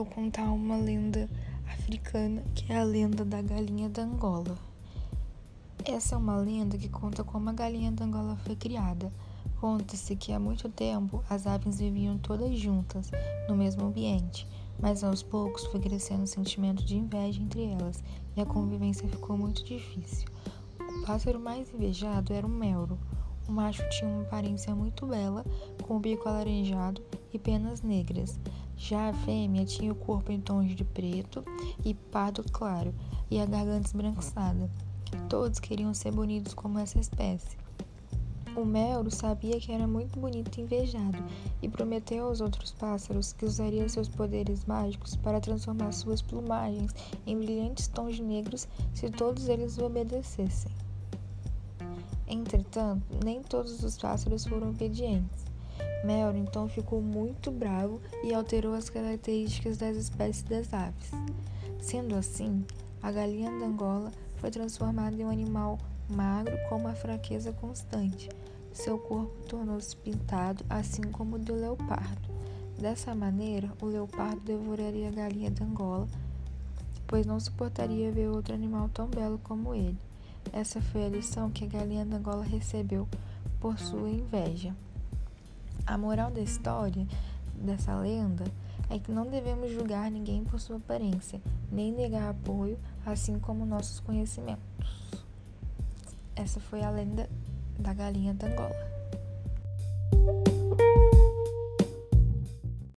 vou contar uma lenda africana que é a lenda da galinha da Angola. Essa é uma lenda que conta como a galinha da Angola foi criada. Conta-se que há muito tempo as aves viviam todas juntas, no mesmo ambiente, mas aos poucos foi crescendo o sentimento de inveja entre elas e a convivência ficou muito difícil. O pássaro mais invejado era o melro. O macho tinha uma aparência muito bela, com o bico alaranjado e penas negras. Já a fêmea tinha o corpo em tons de preto e pardo claro e a garganta esbranquiçada. Todos queriam ser bonitos como essa espécie. O Melro sabia que era muito bonito e invejado e prometeu aos outros pássaros que usaria seus poderes mágicos para transformar suas plumagens em brilhantes tons negros se todos eles o obedecessem. Entretanto, nem todos os pássaros foram obedientes. Melro então ficou muito bravo e alterou as características das espécies das aves. Sendo assim, a galinha da Angola foi transformada em um animal magro com uma fraqueza constante. Seu corpo tornou-se pintado, assim como o do leopardo. Dessa maneira, o leopardo devoraria a galinha da Angola, pois não suportaria ver outro animal tão belo como ele. Essa foi a lição que a galinha da Angola recebeu por sua inveja. A moral da história, dessa lenda, é que não devemos julgar ninguém por sua aparência, nem negar apoio, assim como nossos conhecimentos. Essa foi a lenda da galinha da Angola.